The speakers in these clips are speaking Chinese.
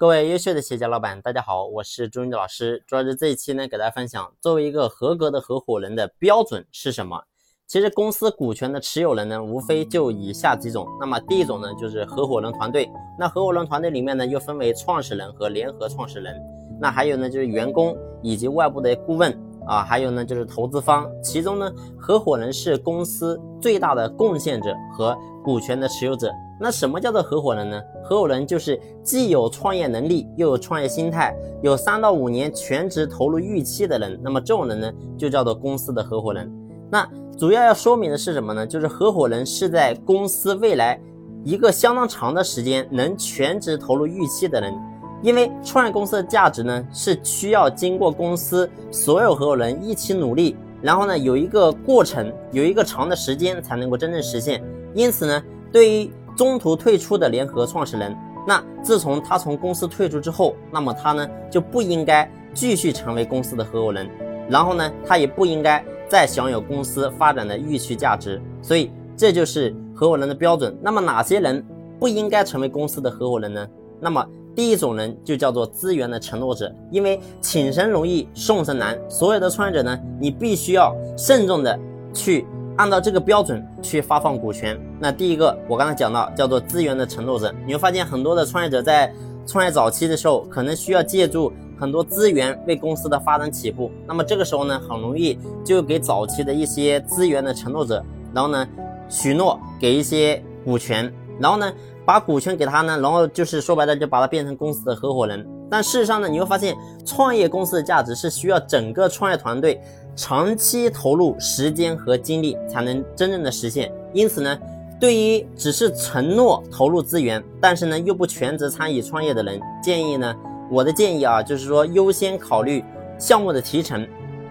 各位优秀的企业家老板，大家好，我是朱云老师。主要是这一期呢，给大家分享作为一个合格的合伙人的标准是什么。其实公司股权的持有人呢，无非就以下几种。那么第一种呢，就是合伙人团队。那合伙人团队里面呢，又分为创始人和联合创始人。那还有呢，就是员工以及外部的顾问啊，还有呢，就是投资方。其中呢，合伙人是公司最大的贡献者和股权的持有者。那什么叫做合伙人呢？合伙人就是既有创业能力，又有创业心态，有三到五年全职投入预期的人。那么这种人呢，就叫做公司的合伙人。那主要要说明的是什么呢？就是合伙人是在公司未来一个相当长的时间能全职投入预期的人。因为创业公司的价值呢，是需要经过公司所有合伙人一起努力，然后呢有一个过程，有一个长的时间才能够真正实现。因此呢，对于中途退出的联合创始人，那自从他从公司退出之后，那么他呢就不应该继续成为公司的合伙人，然后呢他也不应该再享有公司发展的预期价值，所以这就是合伙人的标准。那么哪些人不应该成为公司的合伙人呢？那么第一种人就叫做资源的承诺者，因为请神容易送神难，所有的创业者呢，你必须要慎重的去。按照这个标准去发放股权，那第一个我刚才讲到叫做资源的承诺者，你会发现很多的创业者在创业早期的时候，可能需要借助很多资源为公司的发展起步，那么这个时候呢，很容易就给早期的一些资源的承诺者，然后呢许诺给一些股权，然后呢把股权给他呢，然后就是说白了就把他变成公司的合伙人，但事实上呢，你会发现创业公司的价值是需要整个创业团队。长期投入时间和精力才能真正的实现。因此呢，对于只是承诺投入资源，但是呢又不全职参与创业的人，建议呢，我的建议啊，就是说优先考虑项目的提成，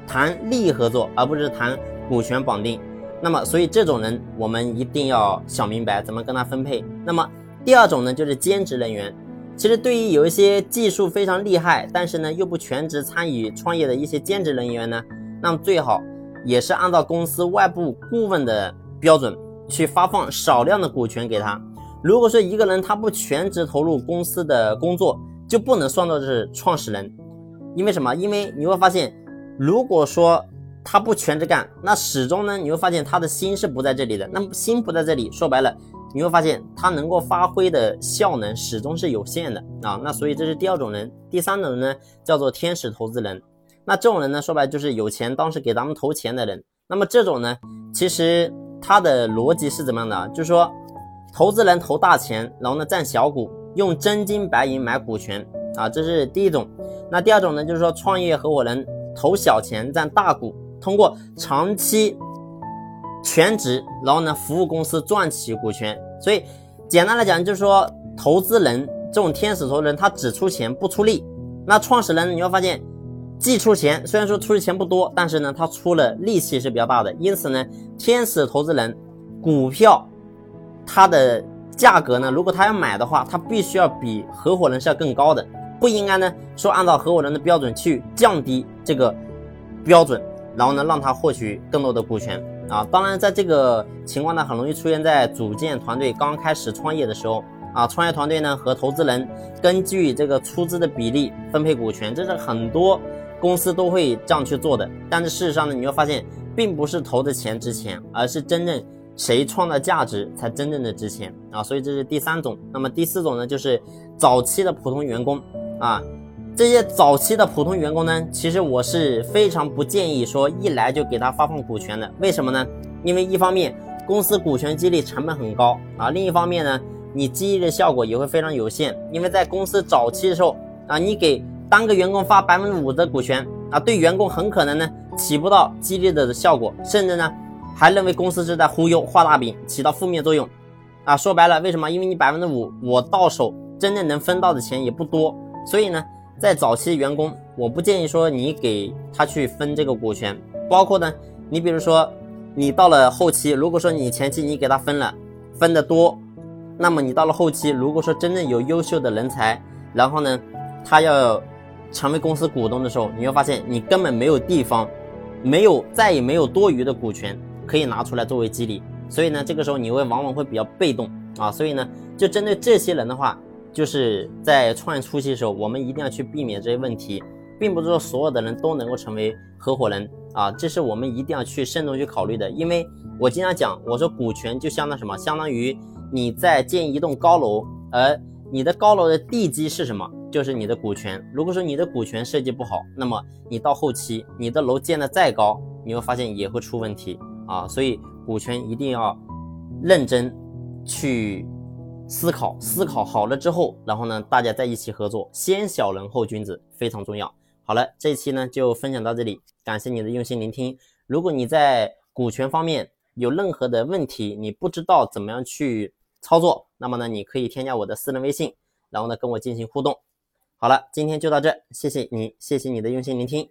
谈利益合作，而不是谈股权绑定。那么，所以这种人我们一定要想明白怎么跟他分配。那么第二种呢，就是兼职人员。其实对于有一些技术非常厉害，但是呢又不全职参与创业的一些兼职人员呢。那么最好也是按照公司外部顾问的标准去发放少量的股权给他。如果说一个人他不全职投入公司的工作，就不能算作是创始人。因为什么？因为你会发现，如果说他不全职干，那始终呢你会发现他的心是不在这里的。那么心不在这里，说白了，你会发现他能够发挥的效能始终是有限的啊。那所以这是第二种人。第三种人呢，叫做天使投资人。那这种人呢，说白就是有钱，当时给咱们投钱的人。那么这种呢，其实他的逻辑是怎么样的？就是说，投资人投大钱，然后呢占小股，用真金白银买股权啊，这是第一种。那第二种呢，就是说创业合伙人投小钱占大股，通过长期全职，然后呢服务公司赚取股权。所以简单来讲，就是说投资人这种天使投资人，他只出钱不出力。那创始人你会发现。既出钱，虽然说出的钱不多，但是呢，他出了力气是比较大的。因此呢，天使投资人股票它的价格呢，如果他要买的话，他必须要比合伙人是要更高的，不应该呢说按照合伙人的标准去降低这个标准，然后呢让他获取更多的股权啊。当然，在这个情况呢，很容易出现在组建团队刚开始创业的时候。啊，创业团队呢和投资人根据这个出资的比例分配股权，这是很多公司都会这样去做的。但是事实上呢，你会发现，并不是投的钱值钱，而是真正谁创造价值才真正的值钱啊。所以这是第三种。那么第四种呢，就是早期的普通员工啊，这些早期的普通员工呢，其实我是非常不建议说一来就给他发放股权的。为什么呢？因为一方面公司股权激励成本很高啊，另一方面呢。你激励的效果也会非常有限，因为在公司早期的时候啊，你给单个员工发百分之五的股权啊，对员工很可能呢起不到激励的效果，甚至呢还认为公司是在忽悠画大饼，起到负面作用啊。说白了，为什么？因为你百分之五，我到手真正能分到的钱也不多，所以呢，在早期员工，我不建议说你给他去分这个股权，包括呢，你比如说你到了后期，如果说你前期你给他分了，分的多。那么你到了后期，如果说真正有优秀的人才，然后呢，他要成为公司股东的时候，你会发现你根本没有地方，没有再也没有多余的股权可以拿出来作为激励，所以呢，这个时候你会往往会比较被动啊。所以呢，就针对这些人的话，就是在创业初期的时候，我们一定要去避免这些问题，并不是说所有的人都能够成为合伙人啊，这是我们一定要去慎重去考虑的。因为我经常讲，我说股权就相当什么，相当于你在建一栋高楼，而你的高楼的地基是什么？就是你的股权。如果说你的股权设计不好，那么你到后期你的楼建的再高，你会发现也会出问题啊。所以股权一定要认真去。思考思考好了之后，然后呢，大家在一起合作，先小人后君子非常重要。好了，这一期呢就分享到这里，感谢你的用心聆听。如果你在股权方面有任何的问题，你不知道怎么样去操作，那么呢，你可以添加我的私人微信，然后呢跟我进行互动。好了，今天就到这，谢谢你，谢谢你的用心聆听。